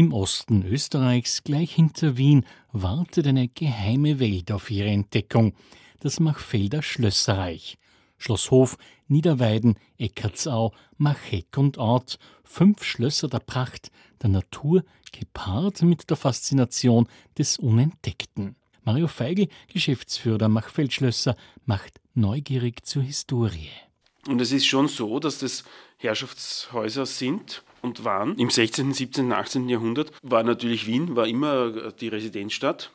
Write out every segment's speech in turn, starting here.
Im Osten Österreichs, gleich hinter Wien, wartet eine geheime Welt auf ihre Entdeckung. Das Machfelder Schlösserreich. Schloss Hof, Niederweiden, Eckartsau, Macheck und Ort. Fünf Schlösser der Pracht, der Natur, gepaart mit der Faszination des Unentdeckten. Mario Feigl, Geschäftsführer der Machfeldschlösser, macht neugierig zur Historie. Und es ist schon so, dass das Herrschaftshäuser sind und waren. Im 16., 17., 18. Jahrhundert war natürlich Wien, war immer die Residenzstadt.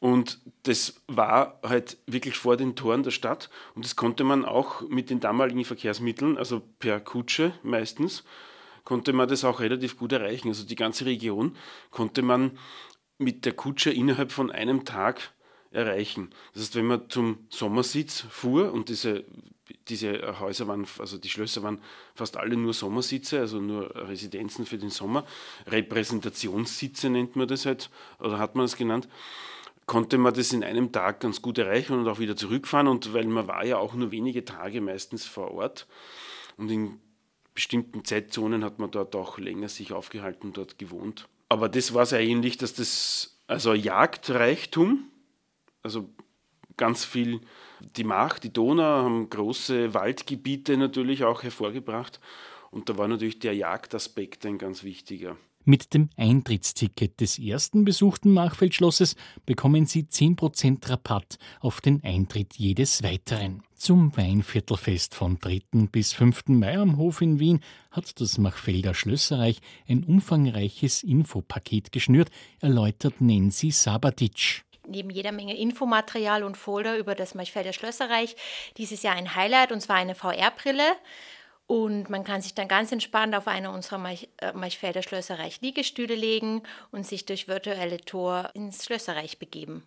Und das war halt wirklich vor den Toren der Stadt. Und das konnte man auch mit den damaligen Verkehrsmitteln, also per Kutsche meistens, konnte man das auch relativ gut erreichen. Also die ganze Region konnte man mit der Kutsche innerhalb von einem Tag erreichen. Das heißt, wenn man zum Sommersitz fuhr und diese, diese Häuser waren, also die Schlösser waren fast alle nur Sommersitze, also nur Residenzen für den Sommer, Repräsentationssitze nennt man das halt, oder hat man es genannt, konnte man das in einem Tag ganz gut erreichen und auch wieder zurückfahren und weil man war ja auch nur wenige Tage meistens vor Ort. Und in bestimmten Zeitzonen hat man dort auch länger sich aufgehalten, dort gewohnt. Aber das war es eigentlich, dass das, also Jagdreichtum, also ganz viel die Macht, die Donau haben große Waldgebiete natürlich auch hervorgebracht. Und da war natürlich der Jagdaspekt ein ganz wichtiger. Mit dem Eintrittsticket des ersten besuchten Machfeldschlosses bekommen Sie 10% Rabatt auf den Eintritt jedes weiteren. Zum Weinviertelfest von 3. bis 5. Mai am Hof in Wien hat das Machfelder Schlösserreich ein umfangreiches Infopaket geschnürt, erläutert Nancy Sabatitsch neben jeder Menge Infomaterial und Folder über das Machfelder Schlösserreich dieses Jahr ein Highlight und zwar eine VR-Brille. Und man kann sich dann ganz entspannt auf eine unserer Machfelder äh, Schlösserreich Liegestühle legen und sich durch virtuelle Tor ins Schlösserreich begeben.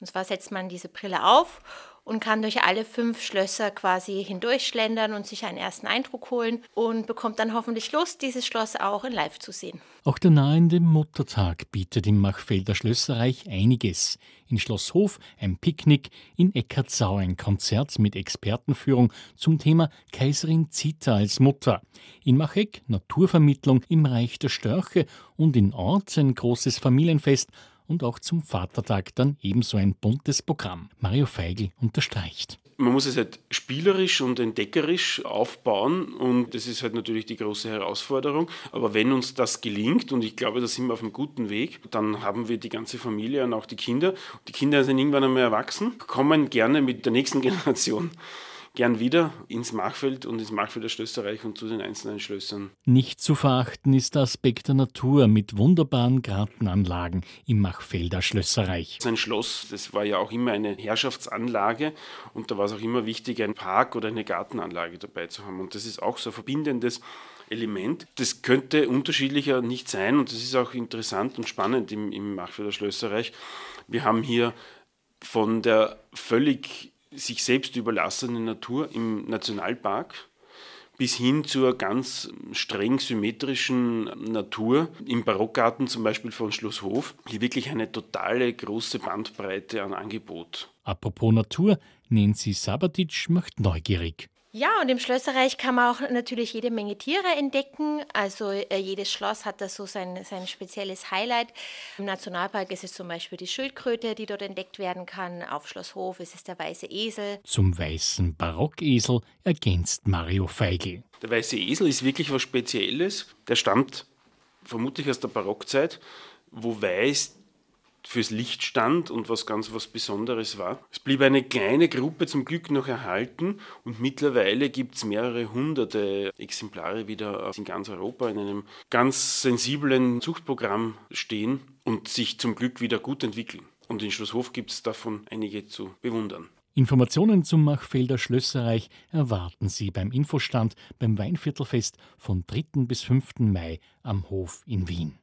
Und zwar setzt man diese Brille auf und kann durch alle fünf Schlösser quasi hindurchschlendern und sich einen ersten Eindruck holen und bekommt dann hoffentlich Lust, dieses Schloss auch in Live zu sehen. Auch der nahende Muttertag bietet im Machfelder Schlösserreich einiges. In Schloss Hof ein Picknick, in Eckartsau ein Konzert mit Expertenführung zum Thema Kaiserin Zita als Mutter. In Macheck Naturvermittlung im Reich der Störche und in Ort ein großes Familienfest und auch zum Vatertag dann ebenso ein buntes Programm. Mario Feigl unterstreicht. Man muss es halt spielerisch und entdeckerisch aufbauen und das ist halt natürlich die große Herausforderung. Aber wenn uns das gelingt und ich glaube, da sind wir auf einem guten Weg, dann haben wir die ganze Familie und auch die Kinder. Die Kinder sind irgendwann einmal erwachsen, kommen gerne mit der nächsten Generation gern wieder ins Machfeld und ins Machfelder Schlösserreich und zu den einzelnen Schlössern. Nicht zu verachten ist der Aspekt der Natur mit wunderbaren Gartenanlagen im Machfelder Schlösserreich. Sein Schloss, das war ja auch immer eine Herrschaftsanlage und da war es auch immer wichtig, einen Park oder eine Gartenanlage dabei zu haben. Und das ist auch so ein verbindendes Element. Das könnte unterschiedlicher nicht sein und das ist auch interessant und spannend im, im Machfelder Schlösserreich. Wir haben hier von der völlig sich selbst überlassene Natur im Nationalpark bis hin zur ganz streng symmetrischen Natur im Barockgarten zum Beispiel von Schloss Hof. Hier wirklich eine totale große Bandbreite an Angebot. Apropos Natur, Nancy Sabatic macht neugierig. Ja, und im Schlösserreich kann man auch natürlich jede Menge Tiere entdecken. Also äh, jedes Schloss hat da so sein, sein spezielles Highlight. Im Nationalpark ist es zum Beispiel die Schildkröte, die dort entdeckt werden kann. Auf Schloss Hof ist es der weiße Esel. Zum weißen Barockesel ergänzt Mario Feigl. Der weiße Esel ist wirklich was Spezielles. Der stammt vermutlich aus der Barockzeit, wo weiß fürs Licht stand und was ganz was Besonderes war. Es blieb eine kleine Gruppe zum Glück noch erhalten und mittlerweile gibt es mehrere hunderte Exemplare wieder in ganz Europa in einem ganz sensiblen Zuchtprogramm stehen und sich zum Glück wieder gut entwickeln. Und in Schlosshof gibt es davon einige zu bewundern. Informationen zum Machfelder Schlösserreich erwarten Sie beim Infostand beim Weinviertelfest von 3. bis 5. Mai am Hof in Wien.